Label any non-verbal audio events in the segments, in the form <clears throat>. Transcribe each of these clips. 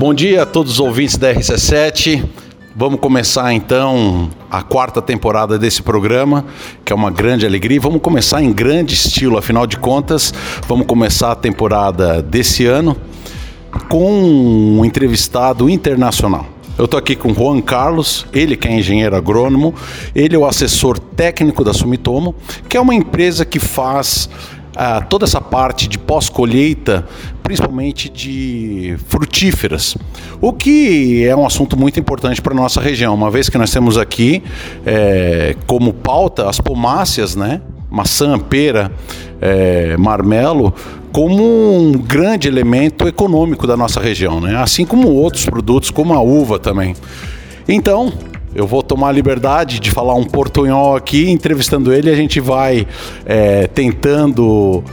Bom dia a todos os ouvintes da RC7. Vamos começar então a quarta temporada desse programa, que é uma grande alegria. Vamos começar em grande estilo, afinal de contas, vamos começar a temporada desse ano com um entrevistado internacional. Eu estou aqui com Juan Carlos, ele que é engenheiro agrônomo, ele é o assessor técnico da Sumitomo, que é uma empresa que faz ah, toda essa parte de pós-colheita, principalmente de frutíferas, o que é um assunto muito importante para a nossa região, uma vez que nós temos aqui é, como pauta as pomáceas, né? maçã, pera, é, marmelo, como um grande elemento econômico da nossa região, né? assim como outros produtos, como a uva também. Então, eu vou tomar a liberdade de falar um portunhol aqui, entrevistando ele, a gente vai é, tentando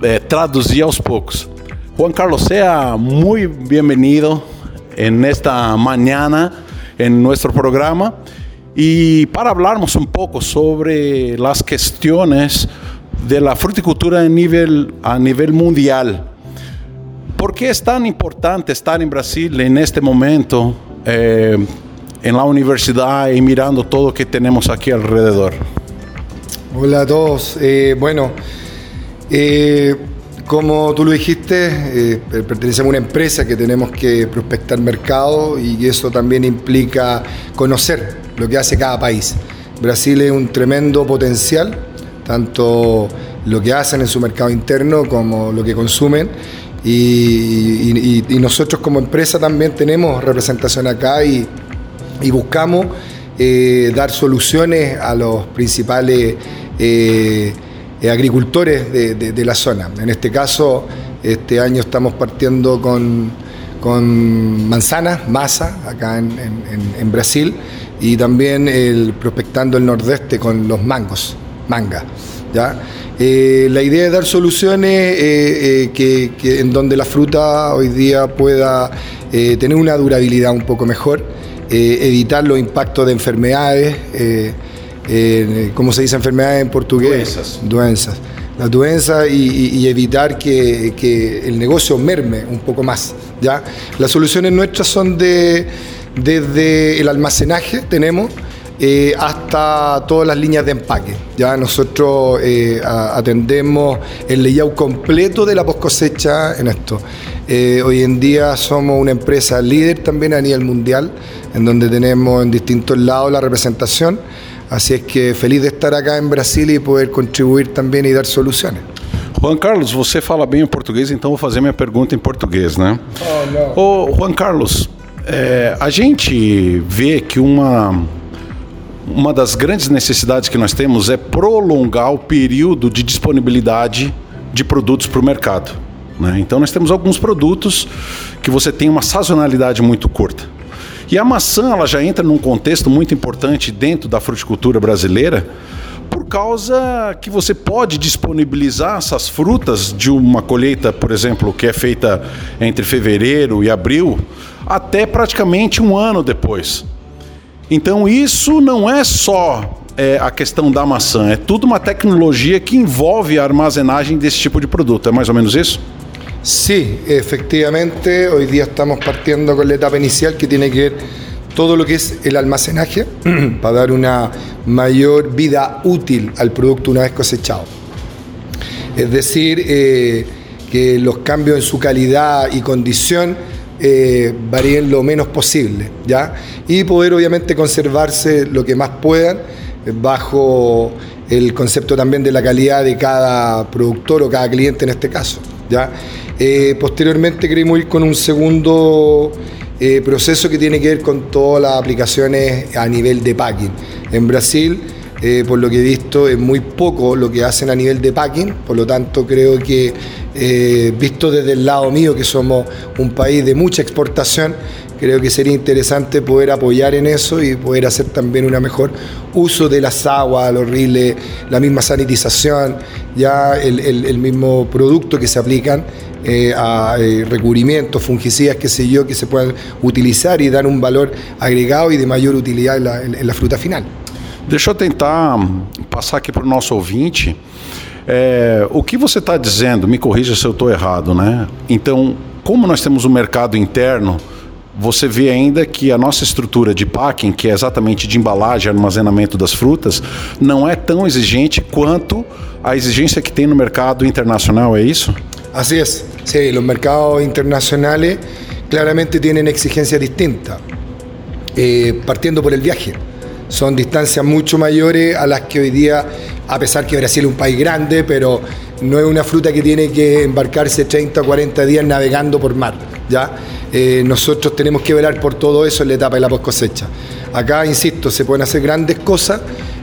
é, traduzir aos poucos. Juan Carlos, sea muy bienvenido en esta mañana en nuestro programa y para hablarnos un poco sobre las cuestiones de la fruticultura a nivel, mundial. ¿Por qué es tan importante estar en Brasil en este momento, eh, en la universidad y mirando todo lo que tenemos aquí alrededor? Hola a todos. Eh, bueno, eh, como tú lo dijiste, eh, pertenecemos a una empresa que tenemos que prospectar mercado y eso también implica conocer lo que hace cada país. Brasil es un tremendo potencial, tanto lo que hacen en su mercado interno como lo que consumen. Y, nosotros como empresa también tenemos representación acá y, buscamos eh, dar soluciones a los principales... Eh, eh, agricultores de, la zona. En este caso, este año estamos partiendo con, con manzanas, masa, acá en, Brasil, y también prospectando el nordeste con los mangos, manga. ¿ya? Eh, la idea es dar soluciones eh, que, en donde la fruta hoy día pueda tener una durabilidad un poco mejor, evitar los impactos de enfermedades eh, ¿cómo se dice enfermedades en portugués? Duenzas. Las duenzas y, evitar que, el negocio merme un poco más. ¿ya? Las soluciones nuestras son de, desde el almacenaje, tenemos, eh, hasta todas las líneas de empaque. Ya nosotros eh, atendemos el layout completo de la post cosecha en esto. Eh, hoy en día somos una empresa líder también a nivel mundial, en donde tenemos en distintos lados la representación. Así es que feliz de estar acá en Brasil e poder contribuir também e dar soluções. Juan Carlos, você fala bem o português, então vou fazer minha pergunta em português, né? Oh. Ô, Juan Carlos, é, a gente vê que uma, uma das grandes necessidades que nós temos é prolongar o período de disponibilidade de produtos para o mercado. Né? Então nós temos alguns produtos que você tem uma sazonalidade muito curta. E a maçã ela já entra num contexto muito importante dentro da fruticultura brasileira, por causa que você pode disponibilizar essas frutas de uma colheita, por exemplo, que é feita entre fevereiro e abril, até praticamente um ano depois. Então isso não é só é, a questão da maçã, é tudo uma tecnologia que envolve a armazenagem desse tipo de produto. É mais ou menos isso? Sí, efectivamente, hoy día estamos partiendo con la etapa inicial que tiene que ver todo lo que es el almacenaje <clears throat> para dar una mayor vida útil al producto una vez cosechado. Es decir, eh, que los cambios en su calidad y condición eh, varíen lo menos posible, ¿ya? Y poder obviamente conservarse lo que más puedan bajo el concepto también de la calidad de cada productor o cada cliente en este caso, ¿ya? Eh, posteriormente queremos ir con un segundo eh, proceso que tiene que ver con todas las aplicaciones a nivel de packing. En Brasil, eh, por lo que he visto, es muy poco lo que hacen a nivel de packing, por lo tanto creo que, visto desde el lado mío, que somos un país de mucha exportación, creo que sería interesante poder apoyar en eso y poder hacer también un mejor uso de las aguas, los riles, la misma sanitización, ya el mismo producto que se aplican eh, a eh, recubrimientos, fungicidas, qué sé yo, que se puedan utilizar e dar um valor agregado e de maior utilidade na, na fruta final. Deixa eu tentar passar aqui para o nosso ouvinte. O que você está dizendo, me corrija se eu estou errado, né? Então, como nós temos um mercado interno você vê ainda que a nossa estrutura de packing, que é exatamente de embalagem e armazenamento das frutas, não é tão exigente quanto a exigência que tem no mercado internacional, é isso? Así es, sí, los mercados internacionales claramente tienen exigencias distintas, eh, por el viaje. Son distancias mucho mayores a las que hoy día, a pesar que Brasil es un país grande, pero no es una fruta que tiene que embarcarse 30 o 40 días navegando por mar. ¿ya? Eh, nosotros tenemos que velar por todo eso en la etapa de la post cosecha. Acá, insisto, se pueden hacer grandes cosas,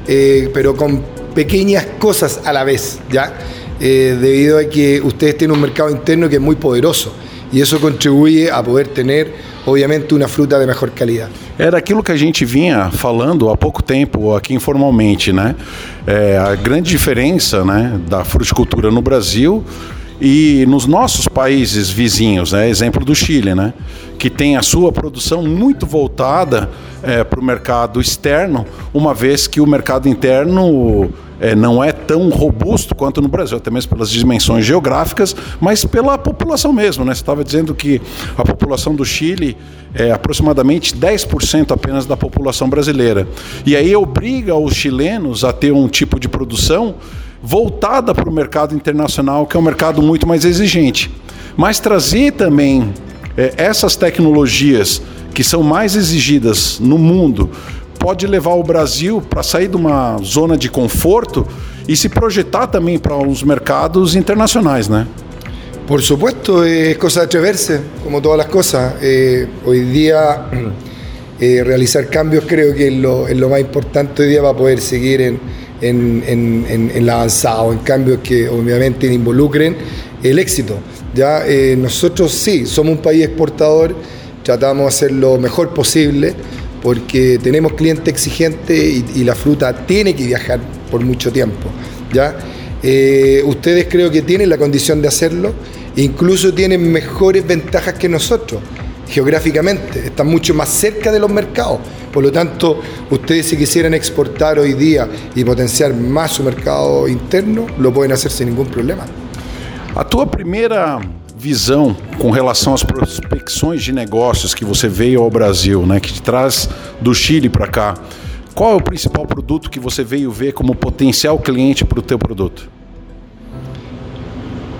eh, pero con pequeñas cosas a la vez, ¿ya? Eh, debido a que ustedes tienen un mercado interno que es muy poderoso e isso contribui a poder ter, obviamente, uma fruta de melhor qualidade. Era aquilo que a gente vinha falando há pouco tempo aqui informalmente, né? É, a grande diferença, né, da fruticultura no Brasil e nos nossos países vizinhos, né? exemplo do Chile, né? que tem a sua produção muito voltada é, para o mercado externo, uma vez que o mercado interno é, não é tão robusto quanto no Brasil, até mesmo pelas dimensões geográficas, mas pela população mesmo. Né? Você estava dizendo que a população do Chile é aproximadamente 10% apenas da população brasileira. E aí obriga os chilenos a ter um tipo de produção voltada para o mercado internacional, que é um mercado muito mais exigente. Mas trazer também é, essas tecnologias que são mais exigidas no mundo pode levar o Brasil para sair de uma zona de conforto e se projetar também para os mercados internacionais, né? Por supuesto, es cosa de atreverse, como todas las cosas. Eh, hoy día eh, realizar cambios creo que es lo, es lo, más importante día para poder seguir en, en, en, en, el avanzado, en cambios que obviamente involucren el éxito. Ya eh, nosotros sí, somos un país exportador, tratamos de hacer lo mejor posible porque tenemos clientes exigentes y, y la fruta tiene que viajar por mucho tiempo. ¿ya? Eh, ustedes creo que tienen la condición de hacerlo, incluso tienen mejores ventajas que nosotros geográficamente, están mucho más cerca de los mercados. Por lo tanto, ustedes si quisieran exportar hoy día y potenciar más su mercado interno, lo pueden hacer sin ningún problema. A tua primeira visão com relação às prospecções de negócios que você veio ao Brasil, né, que te traz do Chile para cá, qual é o principal produto que você veio ver como potencial cliente para o teu produto?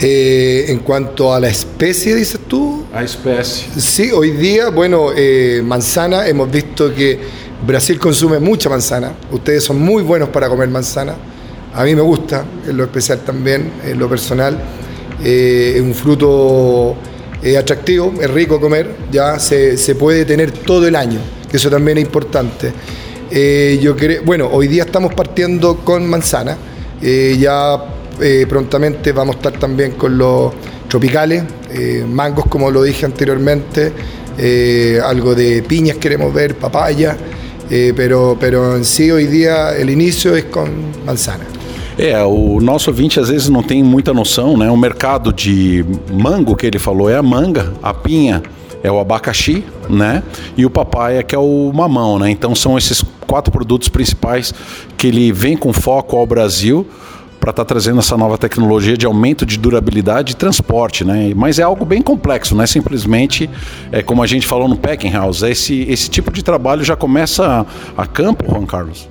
Eh, en cuanto a la especie, dices tú. A especie. Sí, hoy día, bueno, eh, manzana, hemos visto que Brasil consume mucha manzana. Ustedes son muy buenos para comer manzana. A mí me gusta, en lo especial también, en lo personal. Eh, es un fruto atractivo, es rico comer, ya se, se, puede tener todo el año, que eso también es importante. Yo creo, bueno, hoy día estamos partiendo con manzana, ya prontamente vamos a estar también con los tropicales, mangos como lo dije anteriormente, algo de piñas queremos ver, papaya, pero, pero en sí hoy día el inicio es con manzana. É, o nosso ouvinte às vezes não tem muita noção, né? O mercado de mango que ele falou é a manga, a pinha é o abacaxi, né? E o papaya que é o mamão, né? Então são esses quatro produtos principais que ele vem com foco ao Brasil para estar tá trazendo essa nova tecnologia de aumento de durabilidade e transporte, né? Mas é algo bem complexo, não é simplesmente, é, como a gente falou no Packing House, esse, esse tipo de trabalho já começa a, a campo, Juan Carlos?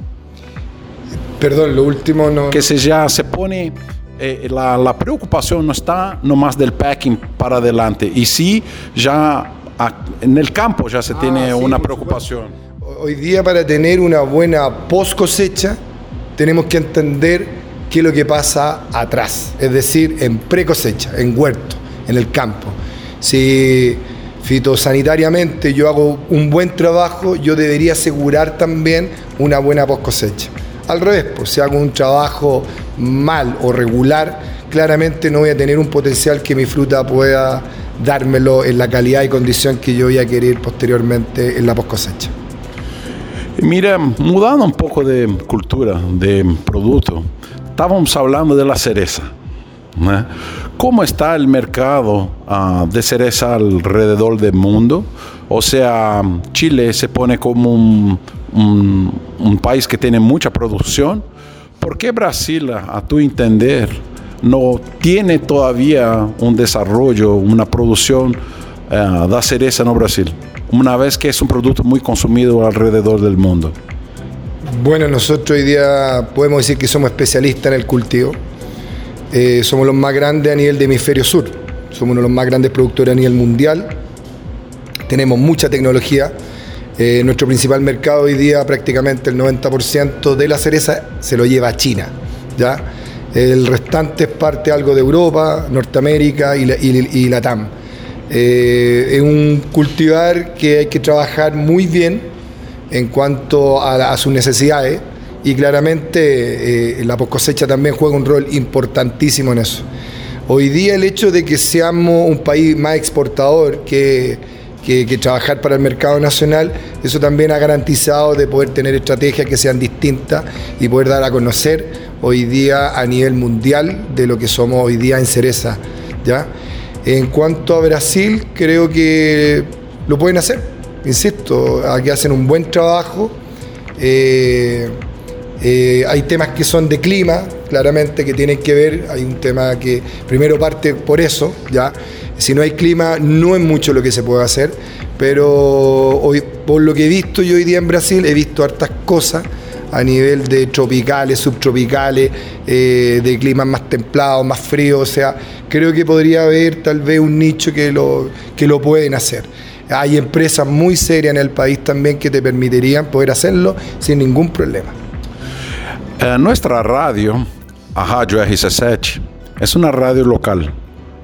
Perdón, lo último no. Que se ya se pone. Eh, la, la, preocupación no está nomás del packing para adelante, y sí ya a, en el campo ya se ah, tiene sí, una preocupación. Hoy día para tener una buena post cosecha tenemos que entender qué es lo que pasa atrás, es decir, en pre cosecha, en huerto, en el campo. Si fitosanitariamente yo hago un buen trabajo, yo debería asegurar también una buena post cosecha. Al revés, pues si hago un trabajo mal o regular, claramente no voy a tener un potencial que mi fruta pueda dármelo en la calidad y condición que yo voy a querer posteriormente en la post cosecha. Mira, mudando un poco de cultura, de producto, estábamos hablando de la cereza. ¿Cómo está el mercado uh, de cereza alrededor del mundo? O sea, Chile se pone como un, país que tiene mucha producción. ¿Por qué Brasil, a tu entender, no tiene todavía un desarrollo, una producción uh, da cereza no Brasil? una vez que es un producto muy consumido alrededor del mundo? Bueno, nosotros hoy día podemos decir que somos especialistas en el cultivo. Eh, somos los más grandes a nivel de hemisferio sur. Somos uno de los más grandes productores a nivel mundial. Tenemos mucha tecnología. Eh, nuestro principal mercado hoy día, prácticamente el 90% de la cereza se lo lleva a China. ¿ya? El restante es parte algo de Europa, Norteamérica y, la, y, Latam. Eh, es un cultivar que hay que trabajar muy bien en cuanto a, sus necesidades y claramente eh, la cosecha también juega un rol importantísimo en eso. Hoy día el hecho de que seamos un país más exportador que que, trabajar para el mercado nacional, eso también ha garantizado de poder tener estrategias que sean distintas y poder dar a conocer hoy día a nivel mundial de lo que somos hoy día en cereza. ¿ya? En cuanto a Brasil, creo que lo pueden hacer, insisto, aquí hacen un buen trabajo. Eh, eh, hay temas que son de clima, claramente, que tienen que ver. Hay un tema que primero parte por eso, ¿ya? Si no hay clima, no es mucho lo que se puede hacer, pero hoy, por lo que he visto yo hoy día en Brasil, he visto hartas cosas a nivel de tropicales, subtropicales, eh, de climas más templados, más fríos, o sea, creo que podría haber tal vez un nicho que lo, que lo pueden hacer. Hay empresas muy serias en el país también que te permitirían poder hacerlo sin ningún problema. Eh, nuestra radio, a Radio RC7, es una radio local.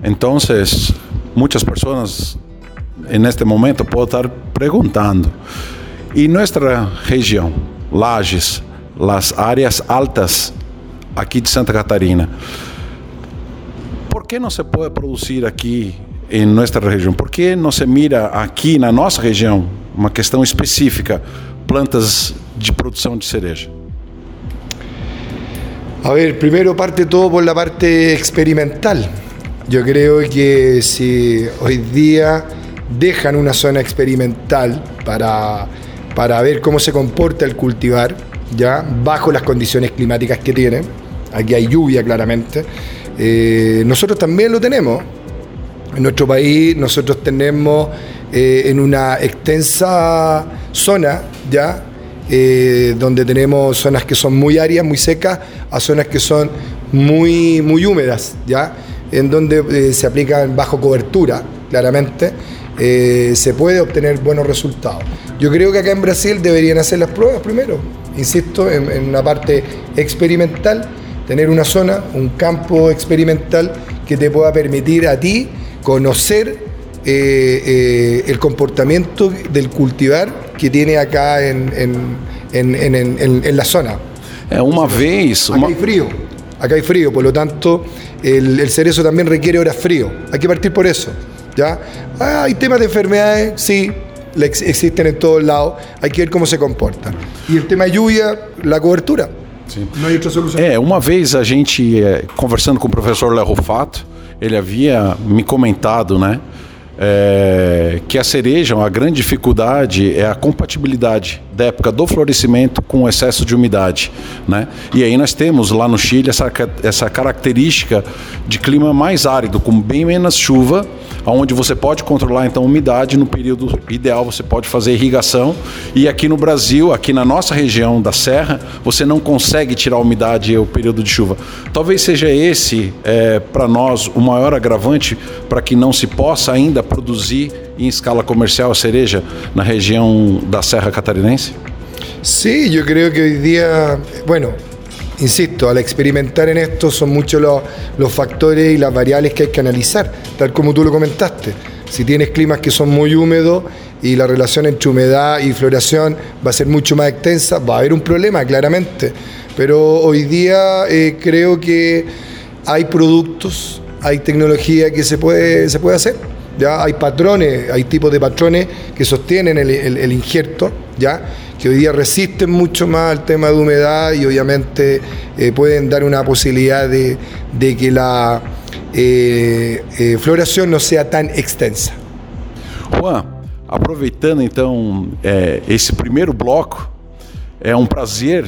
Entonces, muchas personas en este momento pueden estar preguntando, ¿y nuestra región, Lages, las áreas altas aquí de Santa Catarina, por qué no se puede producir aquí en nuestra región? ¿Por qué no se mira aquí na nossa região, uma questão específica, plantas de produção de cereja? A ver, primero parte todo por la parte experimental. Yo creo que si hoy día dejan una zona experimental para, para ver cómo se comporta el cultivar, ya bajo las condiciones climáticas que tiene, aquí hay lluvia claramente, eh, nosotros también lo tenemos. En nuestro país nosotros tenemos eh, en una extensa zona ya eh, donde tenemos zonas que son muy áridas, muy secas, a zonas que son muy, muy húmedas, ¿ya? en donde eh, se aplican bajo cobertura, claramente, se puede obtener buenos resultados. Yo creo que acá en Brasil deberían hacer las pruebas primero, insisto, en, una parte experimental, tener una zona, un campo experimental que te pueda permitir a ti conocer eh, el comportamiento del cultivar que tiene acá en, en, la zona. Una vez... Acá hay frío, acá hay frío, por lo tanto el, cerezo también requiere horas frío. Hay que partir por eso. ¿ya? Ah, hay temas de enfermedades, sí, existen en todos lados. Hay que ver cómo se comportan. Y el tema de lluvia, la cobertura. Sim. Não hay outra solução. É, uma vez a gente, conversando com o professor Léo Rufato, ele havia me comentado, né? é, que a cereja, a grande dificuldade é a compatibilidade da época do florescimento com excesso de umidade. Né? E aí nós temos lá no Chile essa, essa característica de clima mais árido, com bem menos chuva, onde você pode controlar então a umidade no período ideal, você pode fazer irrigação. E aqui no Brasil, aqui na nossa região da Serra, você não consegue tirar a umidade o período de chuva. Talvez seja esse, é, para nós, o maior agravante para que não se possa ainda produzir em escala comercial a cereja na região da Serra Catarinense? Sí, yo creo que hoy día, bueno, insisto, al experimentar en esto son muchos los, factores y las variables que hay que analizar, tal como tú lo comentaste. Si tienes climas que son muy húmedos y la relación entre humedad y floración va a ser mucho más extensa, va a haber un problema, claramente. Pero hoy día eh, creo que hay productos, hay tecnología que se puede, se puede hacer. ¿Ya? Hay patrones, hay tipos de patrones que sostienen el, injerto, ¿ya? que hoy día resisten mucho más al tema de humedad y obviamente eh, pueden dar una posibilidad de, de que la eh, eh, floração não seja tão extensa. Juan, aproveitando então esse primeiro bloco, é um prazer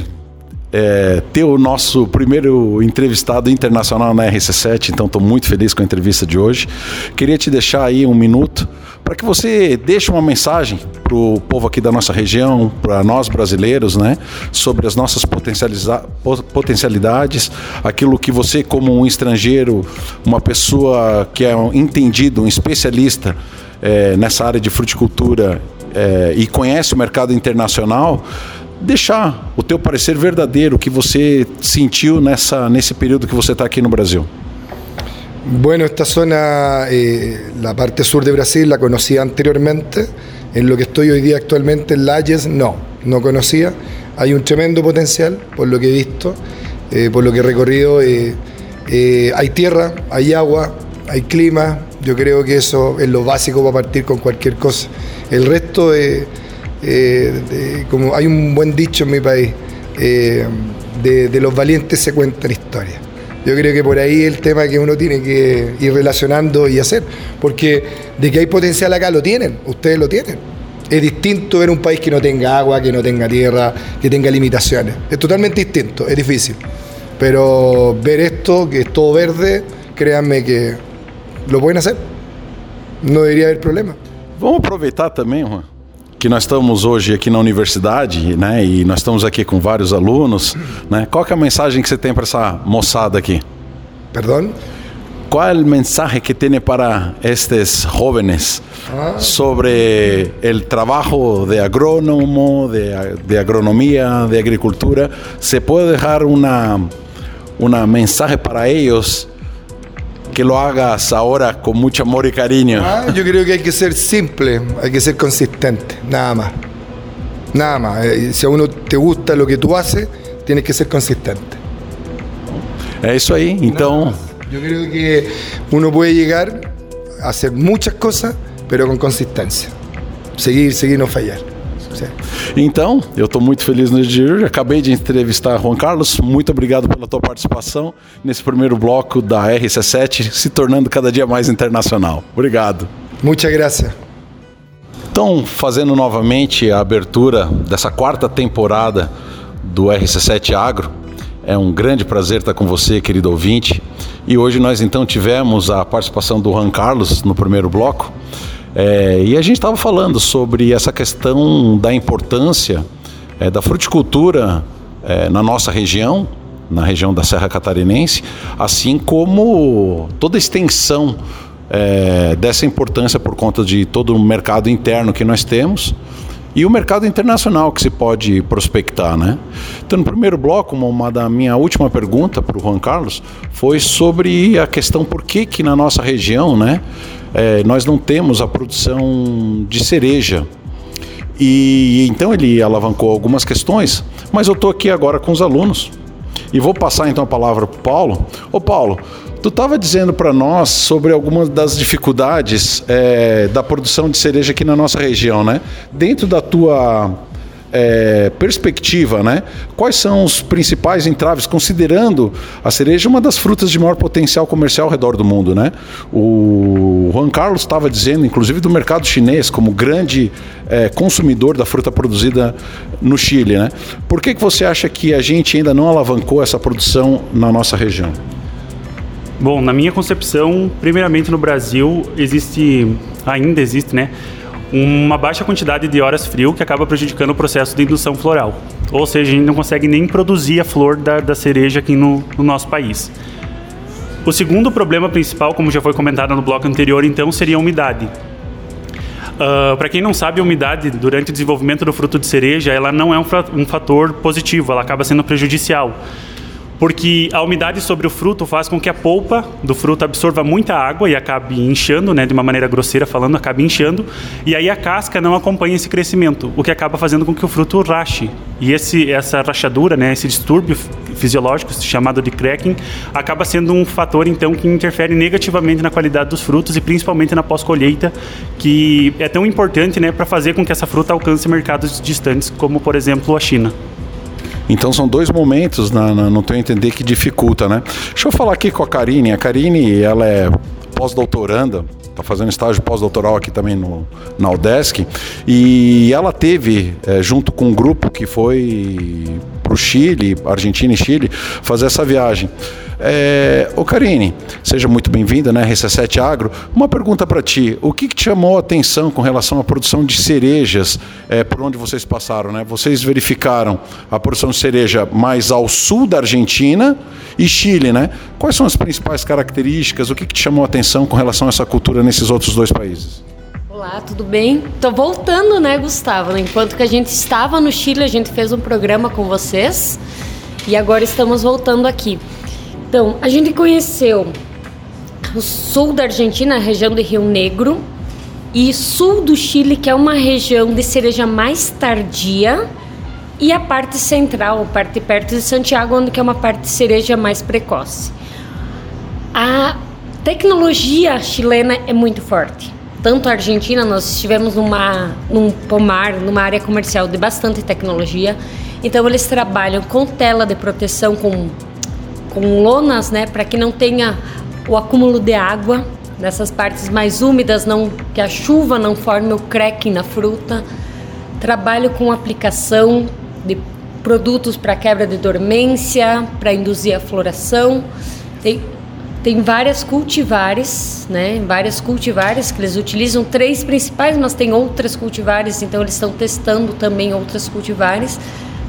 é, ter o nosso primeiro entrevistado internacional na RC7, então estou muito feliz com a entrevista de hoje. Queria te deixar aí um minuto para que você deixe uma mensagem para o povo aqui da nossa região, para nós brasileiros, né, sobre as nossas potencialidades, aquilo que você, como um estrangeiro, uma pessoa que é um entendido, um especialista é, nessa área de fruticultura é, e conhece o mercado internacional, deixar o teu parecer verdadeiro, que você sentiu nessa, nesse período que você está aqui no Brasil. Bueno, esta zona, eh, la parte sur de Brasil, la conocía anteriormente. En lo que estoy hoy día actualmente en Layes, no, no conocía. Hay un tremendo potencial, por lo que he visto, eh, por lo que he recorrido. Eh, hay tierra, hay agua, hay clima. Yo creo que eso es lo básico para partir con cualquier cosa. El resto, eh, como hay un buen dicho en mi país, de, de los valientes se cuentan historias. Yo creo que por ahí el tema que uno tiene que ir relacionando y hacer, porque de que hay potencial acá lo tienen, ustedes lo tienen. Es distinto ver un país que no tenga agua, que no tenga tierra, que tenga limitaciones. Es totalmente distinto, es difícil. Pero ver esto, que es todo verde, créanme que lo pueden hacer. No debería haber problema. Vamos aproveitar também, Juan, que nós estamos hoje aqui na universidade, né? E nós estamos aqui com vários alunos, né? Qual é a mensagem que você tem para essa moçada aqui? Perdão? Qual é o mensagem que tem para estes jovens ah. sobre o trabalho de agrônomo, de, de agronomia, de agricultura? ¿Se pode deixar uma uma mensagem para eles que lo hagas ahora con mucho amor y cariño? Ah, yo creo que hay que ser simple, hay que ser consistente, nada más. Nada más. Eh, si a uno te gusta lo que tú haces, tienes que ser consistente. Isso aí, então. Yo creo que uno puede llegar a hacer muchas cosas, pero con consistencia. Seguir, seguir, no fallar. Então, eu estou muito feliz no dia de hoje. Acabei de entrevistar Juan Carlos. Muito obrigado pela tua participação nesse primeiro bloco da RC7, se tornando cada dia mais internacional. Obrigado. Muitas graças. Então, fazendo novamente a abertura dessa quarta temporada do RC7 Agro, é um grande prazer estar com você, querido ouvinte. E hoje nós então tivemos a participação do Juan Carlos no primeiro bloco. É, e a gente estava falando sobre essa questão da importância é, da fruticultura é, na nossa região, na região da Serra Catarinense, assim como toda a extensão é, dessa importância por conta de todo o mercado interno que nós temos e o mercado internacional que se pode prospectar, né? Então, no primeiro bloco, uma, uma da minha última pergunta para o Juan Carlos foi sobre a questão por que que na nossa região, né, é, nós não temos a produção de cereja. E então ele alavancou algumas questões, mas eu estou aqui agora com os alunos e vou passar então a palavra para o Paulo. Ô Paulo, tu estava dizendo para nós sobre algumas das dificuldades é, da produção de cereja aqui na nossa região, né? Dentro da tua é, perspectiva, né? Quais são os principais entraves, considerando a cereja uma das frutas de maior potencial comercial ao redor do mundo, né? O Juan Carlos estava dizendo, inclusive do mercado chinês, como grande é, consumidor da fruta produzida no Chile, né? Por que, que você acha que a gente ainda não alavancou essa produção na nossa região? Bom, na minha concepção, primeiramente no Brasil existe, ainda existe, né? Uma baixa quantidade de horas frio que acaba prejudicando o processo de indução floral. Ou seja, a gente não consegue nem produzir a flor da, da cereja aqui no, no nosso país. O segundo problema principal, como já foi comentado no bloco anterior, então, seria a umidade. Uh, ah, Para quem não sabe, a umidade durante o desenvolvimento do fruto de cereja, ela não é um, um fator positivo, ela acaba sendo prejudicial porque a umidade sobre o fruto faz com que a polpa do fruto absorva muita água e acabe inchando, né, de uma maneira grosseira falando, acabe inchando, e aí a casca não acompanha esse crescimento, o que acaba fazendo com que o fruto rache. E esse, essa rachadura, né, esse distúrbio fisiológico chamado de cracking, acaba sendo um fator então que interfere negativamente na qualidade dos frutos e principalmente na pós-colheita, que é tão importante, né, para fazer com que essa fruta alcance mercados distantes, como por exemplo a China. Então são dois momentos, na, na, no teu entender, que dificulta, né? Deixa eu falar aqui com a Karine. A Karine, ela é pós-doutoranda, está fazendo estágio pós-doutoral aqui também no, na UDESC, e ela teve, é, junto com um grupo que foi para o Chile, Argentina e Chile, fazer essa viagem. É, ô Karine, seja muito bem-vinda, né, RC7 Agro. Uma pergunta para ti: o que, que, te chamou a atenção com relação à produção de cerejas é, por onde vocês passaram? Né? Vocês verificaram a produção de cereja mais ao sul da Argentina e Chile, né? Quais são as principais características? O que, que te chamou a atenção com relação a essa cultura nesses outros dois países? Olá, tudo bem? Tô voltando, né, Gustavo? Enquanto que a gente estava no Chile, a gente fez um programa com vocês e agora estamos voltando aqui. Então, a gente conheceu o sul da Argentina, a região de Rio Negro, e sul do Chile, que é uma região de cereja mais tardia, e a parte central, a parte perto de Santiago, onde é uma parte de cereja mais precoce. A tecnologia chilena é muito forte. Tanto a Argentina, nós estivemos numa, num pomar, numa área comercial de bastante tecnologia, então eles trabalham com tela de proteção, com com lonas, né, para que não tenha o acúmulo de água nessas partes mais úmidas, não que a chuva não forme o cracking na fruta. Trabalho com aplicação de produtos para quebra de dormência, para induzir a floração. Tem, tem várias cultivares, né? Várias cultivares que eles utilizam, três principais, mas tem outras cultivares, então eles estão testando também outras cultivares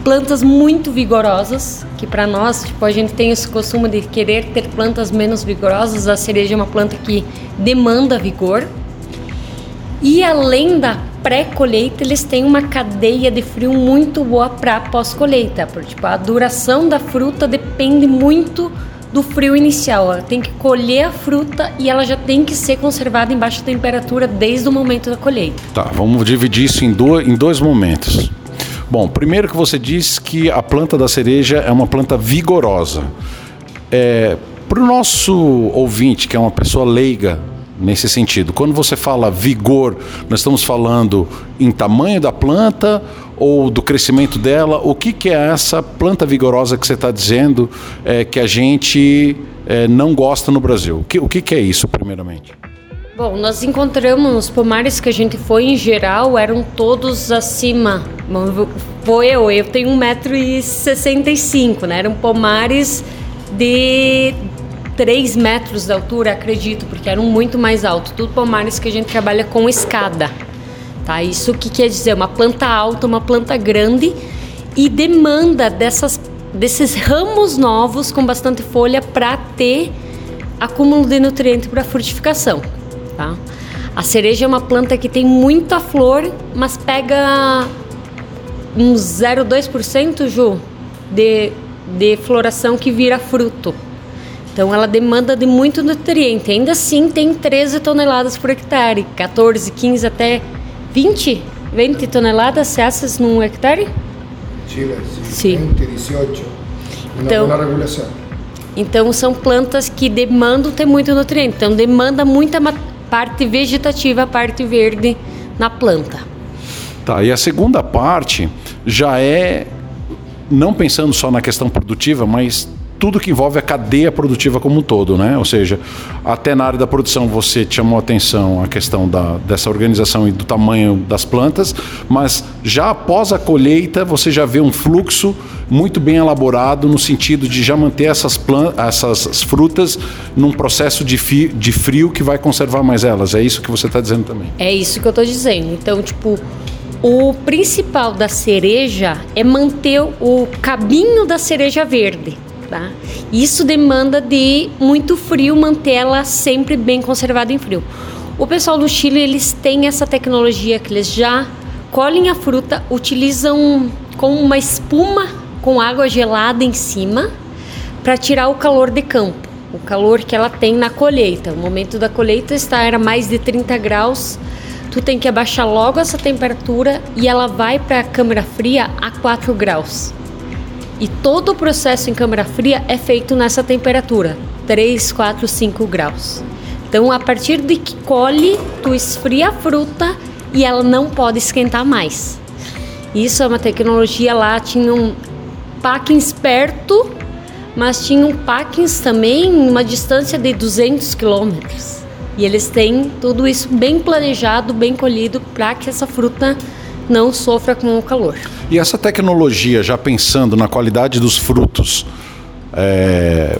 plantas muito vigorosas, que para nós, tipo, a gente tem esse costume de querer ter plantas menos vigorosas. A cereja é uma planta que demanda vigor. E além da pré-colheita, eles têm uma cadeia de frio muito boa para pós-colheita. Tipo, a duração da fruta depende muito do frio inicial. Ela tem que colher a fruta e ela já tem que ser conservada em baixa temperatura desde o momento da colheita. Tá, vamos dividir isso em, dois, em dois momentos. Bom, primeiro que você diz que a planta da cereja é uma planta vigorosa. É, Para o nosso ouvinte, que é uma pessoa leiga nesse sentido, quando você fala vigor, nós estamos falando em tamanho da planta ou do crescimento dela? O que, que é essa planta vigorosa que você está dizendo é, que a gente é, não gosta no Brasil? O que, o que, que é isso, primeiramente? Bom, nós encontramos os pomares que a gente foi em geral eram todos acima. Foi eu, eu tenho 1,65m, né? Eram pomares de 3 metros de altura, acredito, porque eram muito mais altos. Tudo pomares que a gente trabalha com escada. Tá? Isso que quer dizer uma planta alta, uma planta grande e demanda dessas, desses ramos novos com bastante folha para ter acúmulo de nutriente para frutificação tá? A cereja é uma planta que tem muita flor, mas pega uns 0,2%, Ju, de, de floração que vira fruto. Então ela demanda de muito nutriente. Ainda assim tem 13 toneladas por hectare, 14, 15 até 20, 20 toneladas cessas num hectare? Chile, sim. 20, 18. Então, uma regulação. Então são plantas que demandam ter muito nutriente. Então demanda muita parte vegetativa, parte verde na planta. Tá, e a segunda parte já é não pensando só na questão produtiva, mas tudo que envolve a cadeia produtiva como um todo, né? Ou seja, até na área da produção você chamou atenção a questão da, dessa organização e do tamanho das plantas, mas já após a colheita você já vê um fluxo muito bem elaborado no sentido de já manter essas, essas frutas num processo de, fi, de frio que vai conservar mais elas. É isso que você está dizendo também? É isso que eu estou dizendo. Então, tipo, o principal da cereja é manter o cabinho da cereja verde. Tá? Isso demanda de muito frio, manter ela sempre bem conservada em frio. O pessoal do Chile, eles têm essa tecnologia que eles já colhem a fruta, utilizam com uma espuma com água gelada em cima para tirar o calor de campo, o calor que ela tem na colheita. O momento da colheita está era mais de 30 graus. Tu tem que abaixar logo essa temperatura e ela vai para a câmara fria a 4 graus. E todo o processo em câmara fria é feito nessa temperatura, 3, 4, 5 graus. Então, a partir de que colhe, tu esfria a fruta e ela não pode esquentar mais. Isso é uma tecnologia lá, tinha um packings perto, mas tinha um packings também uma distância de 200 quilômetros. E eles têm tudo isso bem planejado, bem colhido para que essa fruta não sofra com o calor. E essa tecnologia, já pensando na qualidade dos frutos, é,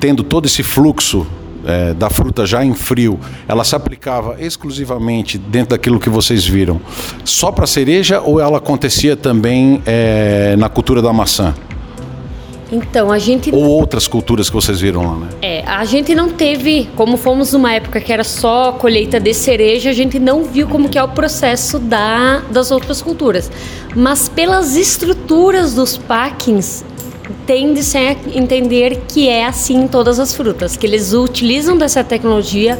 tendo todo esse fluxo é, da fruta já em frio, ela se aplicava exclusivamente dentro daquilo que vocês viram, só para cereja ou ela acontecia também é, na cultura da maçã? Então, a gente. Ou outras culturas que vocês viram lá, né? É, a gente não teve, como fomos numa época que era só colheita de cereja, a gente não viu como que é o processo da, das outras culturas. Mas pelas estruturas dos packings, tende-se a entender que é assim em todas as frutas, que eles utilizam dessa tecnologia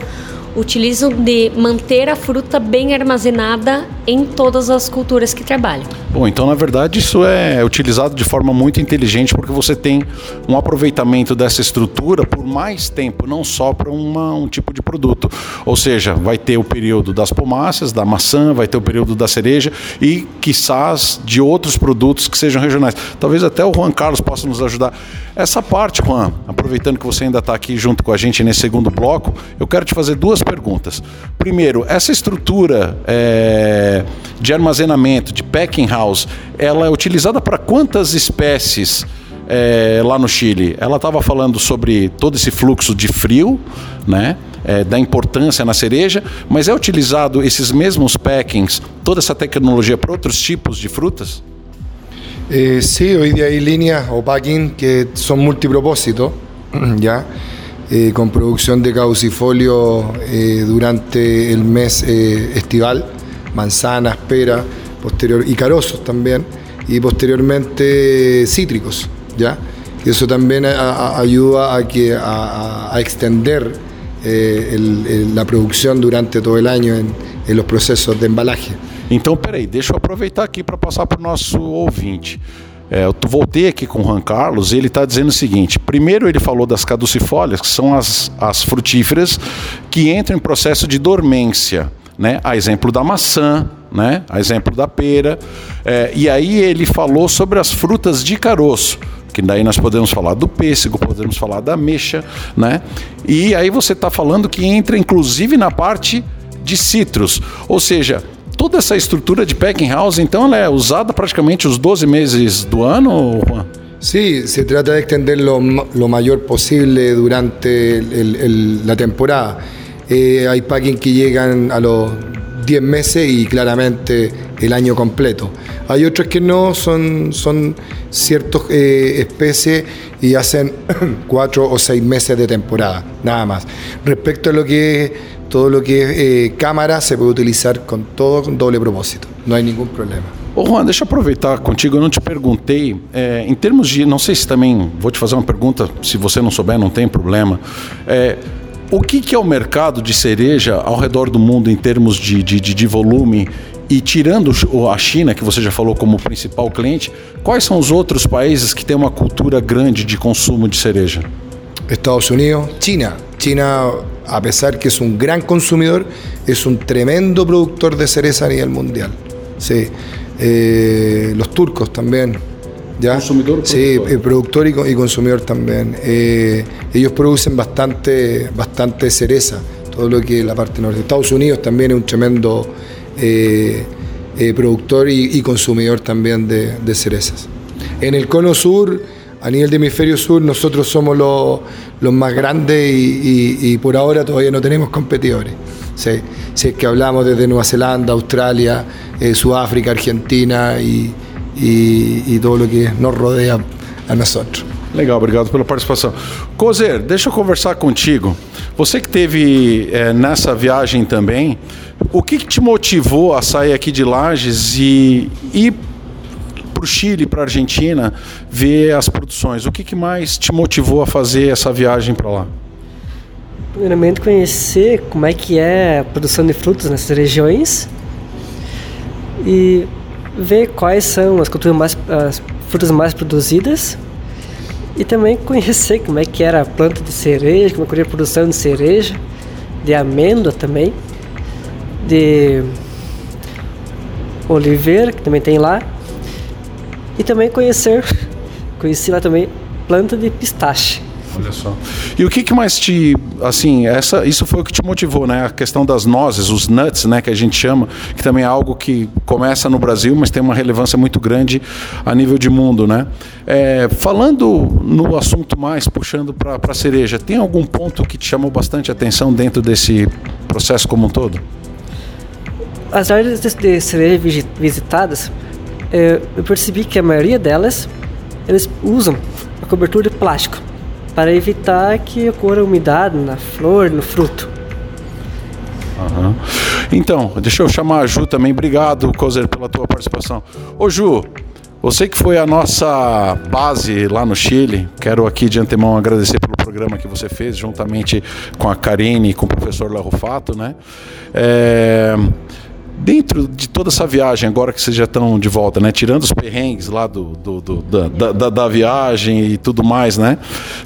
utilizam de manter a fruta bem armazenada em todas as culturas que trabalham. Bom, então na verdade isso é utilizado de forma muito inteligente porque você tem um aproveitamento dessa estrutura por mais tempo, não só para um tipo de produto. Ou seja, vai ter o período das pomáceas, da maçã, vai ter o período da cereja e, quiçás, de outros produtos que sejam regionais. Talvez até o Juan Carlos possa nos ajudar. Essa parte, Juan, aproveitando que você ainda está aqui junto com a gente nesse segundo bloco, eu quero te fazer duas perguntas. Primeiro, essa estrutura é, de armazenamento, de packing house, ela é utilizada para quantas espécies é, lá no Chile? Ela estava falando sobre todo esse fluxo de frio, né? É, da importância na cereja, mas é utilizado esses mesmos packings, toda essa tecnologia para outros tipos de frutas? Eh, sí, hoy día hay líneas o packing que son multipropósito, <clears throat> ¿ya? Eh, con producción de caucifolio eh, durante el mes eh, estival, manzanas, pera, posterior, y carozos también, y posteriormente cítricos, ¿ya? Y eso también a, a, ayuda a, que, a, a extender eh, el, el, la producción durante todo el año en, en los procesos de embalaje. Então, peraí, deixa eu aproveitar aqui para passar para o nosso ouvinte. É, eu voltei aqui com o Juan Carlos e ele está dizendo o seguinte: primeiro, ele falou das caducifólias, que são as, as frutíferas que entram em processo de dormência. Né? A exemplo da maçã, né? a exemplo da pera. É, e aí ele falou sobre as frutas de caroço que daí nós podemos falar do pêssego, podemos falar da mexa, né? E aí você está falando que entra inclusive na parte de citros, ou seja, toda essa estrutura de packing house, então, ela é usada praticamente os 12 meses do ano, Juan? Sí, se trata de extender lo, lo mayor posible durante el, el, la temporada. Eh, hay packing que llegan a los 10 meses y claramente el año completo. Hay otros que no, son, son ciertas eh, especies y hacen <clears throat> 4 o 6 meses de temporada, nada más. Respecto a lo que todo lo que es eh, cámara se puede utilizar con todo con doble propósito, no hay ningún problema. Ô Juan, deixa eu aproveitar contigo, eu não te perguntei, é, em termos de, não sei se também, vou te fazer uma pergunta, se você não souber, não tem problema. É, o que, que é o mercado de cereja ao redor do mundo em termos de, de, de volume e tirando a China, que você já falou como principal cliente, quais são os outros países que têm uma cultura grande de consumo de cereja? Estados Unidos, China. China, a pesar que es un gran consumidor, es un tremendo productor de cereza a nivel mundial. Sí. Eh, los turcos también. ¿ya? ¿Consumidor? Sí, productor, eh, productor y, y, consumidor también. Eh, ellos producen bastante, bastante cereza, todo lo que es la parte norte. Estados Unidos también es un tremendo productor y, y, consumidor también de, de cerezas. En el cono sur a nivel de hemisferio sur nosotros somos los, los más grandes y, y, y, por ahora todavía no tenemos competidores. Sí, si es que hablamos desde Nueva Zelanda, Australia, eh, Sudáfrica, Argentina y, y, todo lo que nos rodea a nosotros. Legal, obrigado pela participação. Cozer, deixa eu conversar contigo. Você que teve é, nessa viagem também, o que, que te motivou a sair aqui de Lages e ir para o Chile, para a Argentina, ver as produções. O que, que mais te motivou a fazer essa viagem para lá? Primeiramente conhecer como é que é a produção de frutos nessas regiões e ver quais são as culturas mais as frutas mais produzidas e também conhecer como é que era a planta de cereja, como é que era a produção de cereja, de amêndoa também, de oliveira que também tem lá e também conhecer, conheci lá também planta de pistache. Olha só. E o que, que mais te, assim, essa, isso foi o que te motivou, né? A questão das nozes, os nuts, né, que a gente chama, que também é algo que começa no Brasil, mas tem uma relevância muito grande a nível de mundo, né? É, falando no assunto mais, puxando para a cereja, tem algum ponto que te chamou bastante atenção dentro desse processo como um todo? As áreas de cereja visitadas, eu percebi que a maioria delas, eles usam a cobertura de plástico para evitar que ocorra umidade na flor, no fruto. Uhum. Então, deixa eu chamar a Ju também. Obrigado, Cozer, pela tua participação. Ô Ju, você que foi a nossa base lá no Chile, quero aqui de antemão agradecer pelo programa que você fez, juntamente com a Karine e com o professor Larrufato, né? É dentro de toda essa viagem, agora que vocês já estão de volta, né? Tirando os perrengues lá do, do, do da, da, da, viagem e tudo mais, né?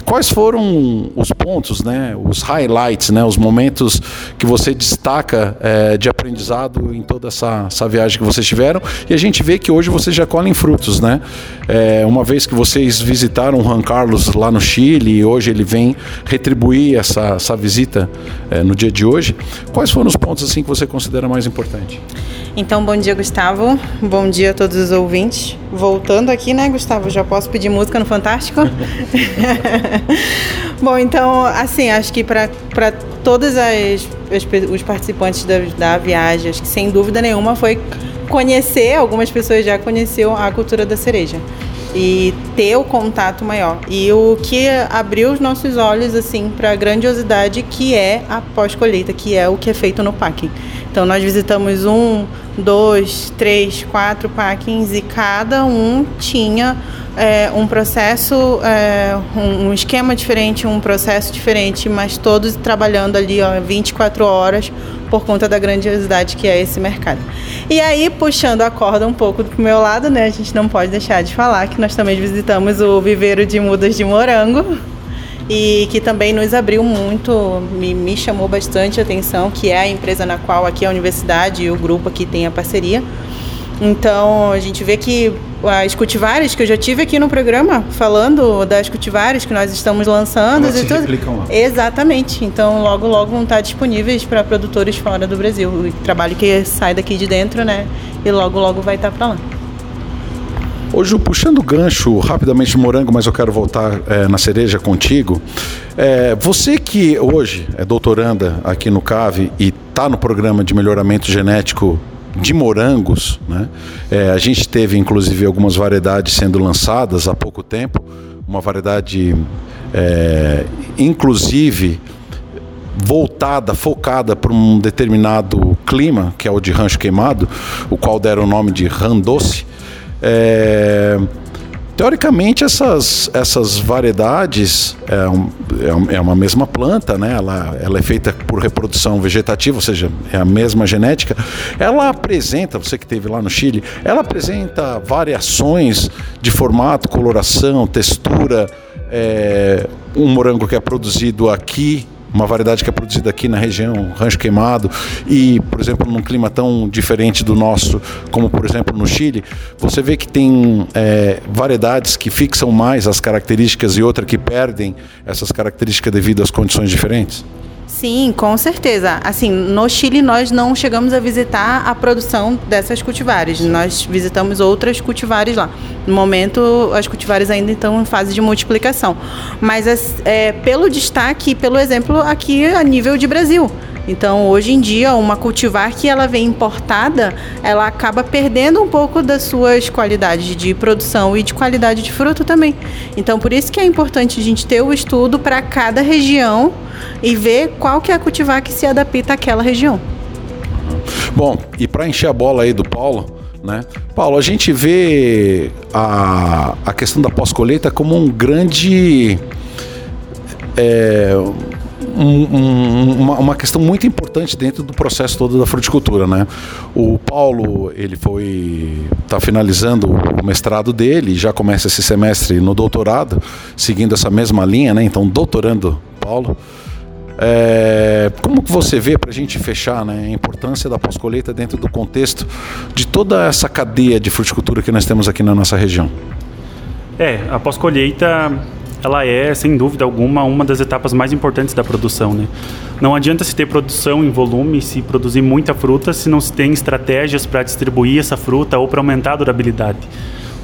Quais foram os pontos, né? Os highlights, né? Os momentos que você destaca é, de aprendizado em toda essa, essa viagem que vocês tiveram. E a gente vê que hoje vocês já colhem frutos, né? É, uma vez que vocês visitaram o Juan Carlos lá no Chile e hoje ele vem retribuir essa, essa visita é, no dia de hoje, quais foram os pontos assim que você considera mais importantes? Então, bom dia, Gustavo. Bom dia a todos os ouvintes. Voltando aqui, né, Gustavo? Já posso pedir música no Fantástico? <laughs> bom, então, assim, acho que para todos as, as, os participantes da, da viagem, acho que sem dúvida nenhuma foi conhecer, algumas pessoas já conheceram a cultura da cereja e ter o contato maior. E o que abriu os nossos olhos assim para a grandiosidade que é a pós-colheita, que é o que é feito no packing. Então nós visitamos um, dois, três, quatro packings e cada um tinha é, um processo, é, um, um, esquema diferente, um processo diferente, mas todos trabalhando ali ó, 24 horas por conta da grandiosidade que é esse mercado. E aí, puxando a corda um pouco do meu lado, né, a gente não pode deixar de falar que nós também visitamos o viveiro de mudas de morango e que também nos abriu muito, me, me chamou bastante a atenção, que é a empresa na qual aqui a universidade e o grupo aqui tem a parceria. Então, a gente vê que as cultivares que eu já tive aqui no programa, falando das cultivares que nós estamos lançando Elas e tudo. Lá. Exatamente. Então, logo, logo vão estar disponíveis para produtores fora do Brasil. O trabalho que sai daqui de dentro, né? E logo, logo vai estar para lá. Hoje, puxando o gancho rapidamente de morango, mas eu quero voltar é, na cereja contigo. É, você que hoje é doutoranda aqui no CAVE e está no programa de melhoramento genético de morangos, né? É, a gente teve inclusive algumas variedades sendo lançadas há pouco tempo, uma variedade é, inclusive voltada, focada para um determinado clima, que é o de rancho queimado, o qual deram o nome de randoce. É, teoricamente, essas, essas variedades é, um, é, é uma mesma planta, né? ela, ela é feita por reprodução vegetativa, ou seja, é a mesma genética. Ela apresenta, você que esteve lá no Chile, ela apresenta variações de formato, coloração, textura. É, um morango que é produzido aqui uma variedade que é produzida aqui na região, rancho queimado, e, por exemplo, num clima tão diferente do nosso, como por exemplo no Chile, você vê que tem é, variedades que fixam mais as características e outra que perdem essas características devido às condições diferentes? Sim, com certeza. Assim, no Chile nós não chegamos a visitar a produção dessas cultivares. Nós visitamos outras cultivares lá. No momento, as cultivares ainda estão em fase de multiplicação. Mas é, pelo destaque, pelo exemplo aqui a nível de Brasil. Então, hoje em dia, uma cultivar que ela vem importada, ela acaba perdendo um pouco das suas qualidades de produção e de qualidade de fruto também. Então, por isso que é importante a gente ter o estudo para cada região e ver qual que é a cultivar que se adapta àquela região. Bom, e para encher a bola aí do Paulo, né? Paulo, a gente vê a, a questão da pós-colheita como um grande. É, um, um, uma, uma, questão muito importante dentro do processo todo da fruticultura, né? O Paulo, ele foi está finalizando o mestrado dele, já começa esse semestre no doutorado, seguindo essa mesma linha, né? Então, doutorando Paulo. É, como que você vê, para a gente fechar, né, a importância da pós-colheita dentro do contexto de toda essa cadeia de fruticultura que nós temos aqui na nossa região? É, a pós-colheita ela é, sem dúvida alguma, uma das etapas mais importantes da produção. Né? Não adianta se ter produção em volume, se produzir muita fruta, se não se tem estratégias para distribuir essa fruta ou para aumentar a durabilidade.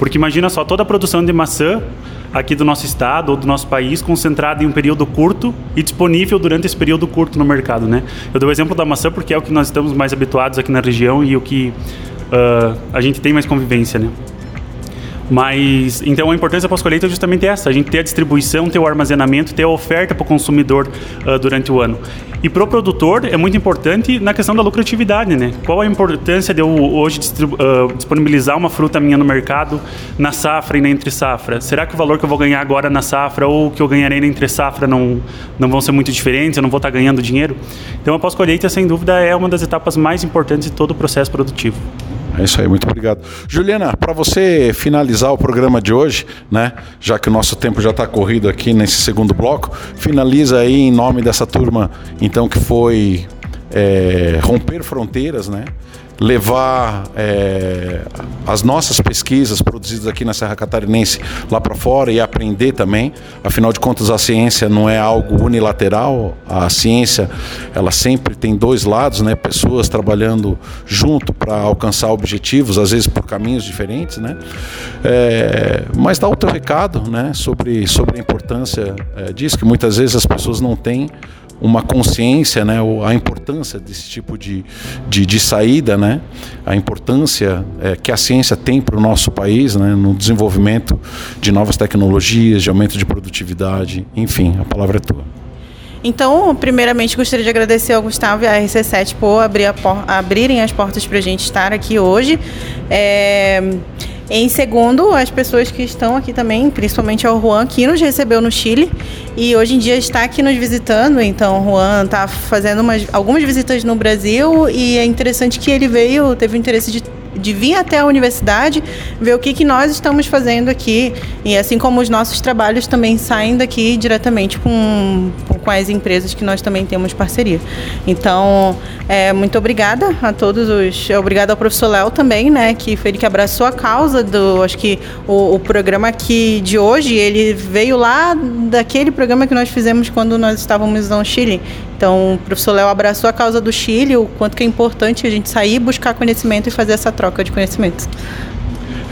Porque imagina só, toda a produção de maçã aqui do nosso estado ou do nosso país concentrada em um período curto e disponível durante esse período curto no mercado, né? Eu dou o exemplo da maçã porque é o que nós estamos mais habituados aqui na região e o que uh, a gente tem mais convivência, né? Mas então a importância pós-colheita é justamente essa: a gente ter a distribuição, ter o armazenamento, ter a oferta para o consumidor uh, durante o ano. E para o produtor é muito importante na questão da lucratividade, né? Qual a importância de eu hoje uh, disponibilizar uma fruta minha no mercado na safra e na entre safra? Será que o valor que eu vou ganhar agora na safra ou que eu ganharei na entre safra não, não vão ser muito diferentes? Eu não vou estar ganhando dinheiro? Então a pós-colheita, sem dúvida, é uma das etapas mais importantes de todo o processo produtivo. É isso aí, muito obrigado. Juliana, para você finalizar o programa de hoje, né, já que o nosso tempo já está corrido aqui nesse segundo bloco, finaliza aí em nome dessa turma, então, que foi é, romper fronteiras, né? Levar é, as nossas pesquisas produzidas aqui na Serra Catarinense lá para fora e aprender também. Afinal de contas, a ciência não é algo unilateral. A ciência, ela sempre tem dois lados, né? Pessoas trabalhando junto para alcançar objetivos, às vezes por caminhos diferentes, né? É, mas dá o teu recado, né? Sobre sobre a importância é, disso que muitas vezes as pessoas não têm uma consciência, né, a importância desse tipo de, de, de saída, né, a importância é, que a ciência tem para o nosso país, né, no desenvolvimento de novas tecnologias, de aumento de produtividade, enfim, a palavra é tua. Então, primeiramente, gostaria de agradecer ao Gustavo e à RC7 por abrir abrirem as portas para a gente estar aqui hoje. É... Em segundo, as pessoas que estão aqui também, principalmente o Juan, que nos recebeu no Chile e hoje em dia está aqui nos visitando. Então, o Juan está fazendo umas, algumas visitas no Brasil e é interessante que ele veio, teve o interesse de de vir até a universidade, ver o que, que nós estamos fazendo aqui. E assim como os nossos trabalhos também saem daqui diretamente com, com as empresas que nós também temos parceria. Então, é, muito obrigada a todos os. Obrigada ao professor Léo também, né? Que foi ele que abraçou a causa do. Acho que o, o programa aqui de hoje, ele veio lá daquele programa que nós fizemos quando nós estávamos no Chile. Então, o professor Léo abraçou a causa do Chile, o quanto que é importante a gente sair, buscar conhecimento e fazer essa troca de conhecimentos.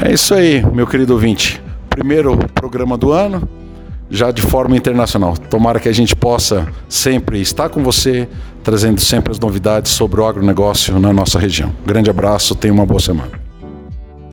É isso aí, meu querido ouvinte. Primeiro programa do ano, já de forma internacional. Tomara que a gente possa sempre estar com você, trazendo sempre as novidades sobre o agronegócio na nossa região. Grande abraço, tenha uma boa semana.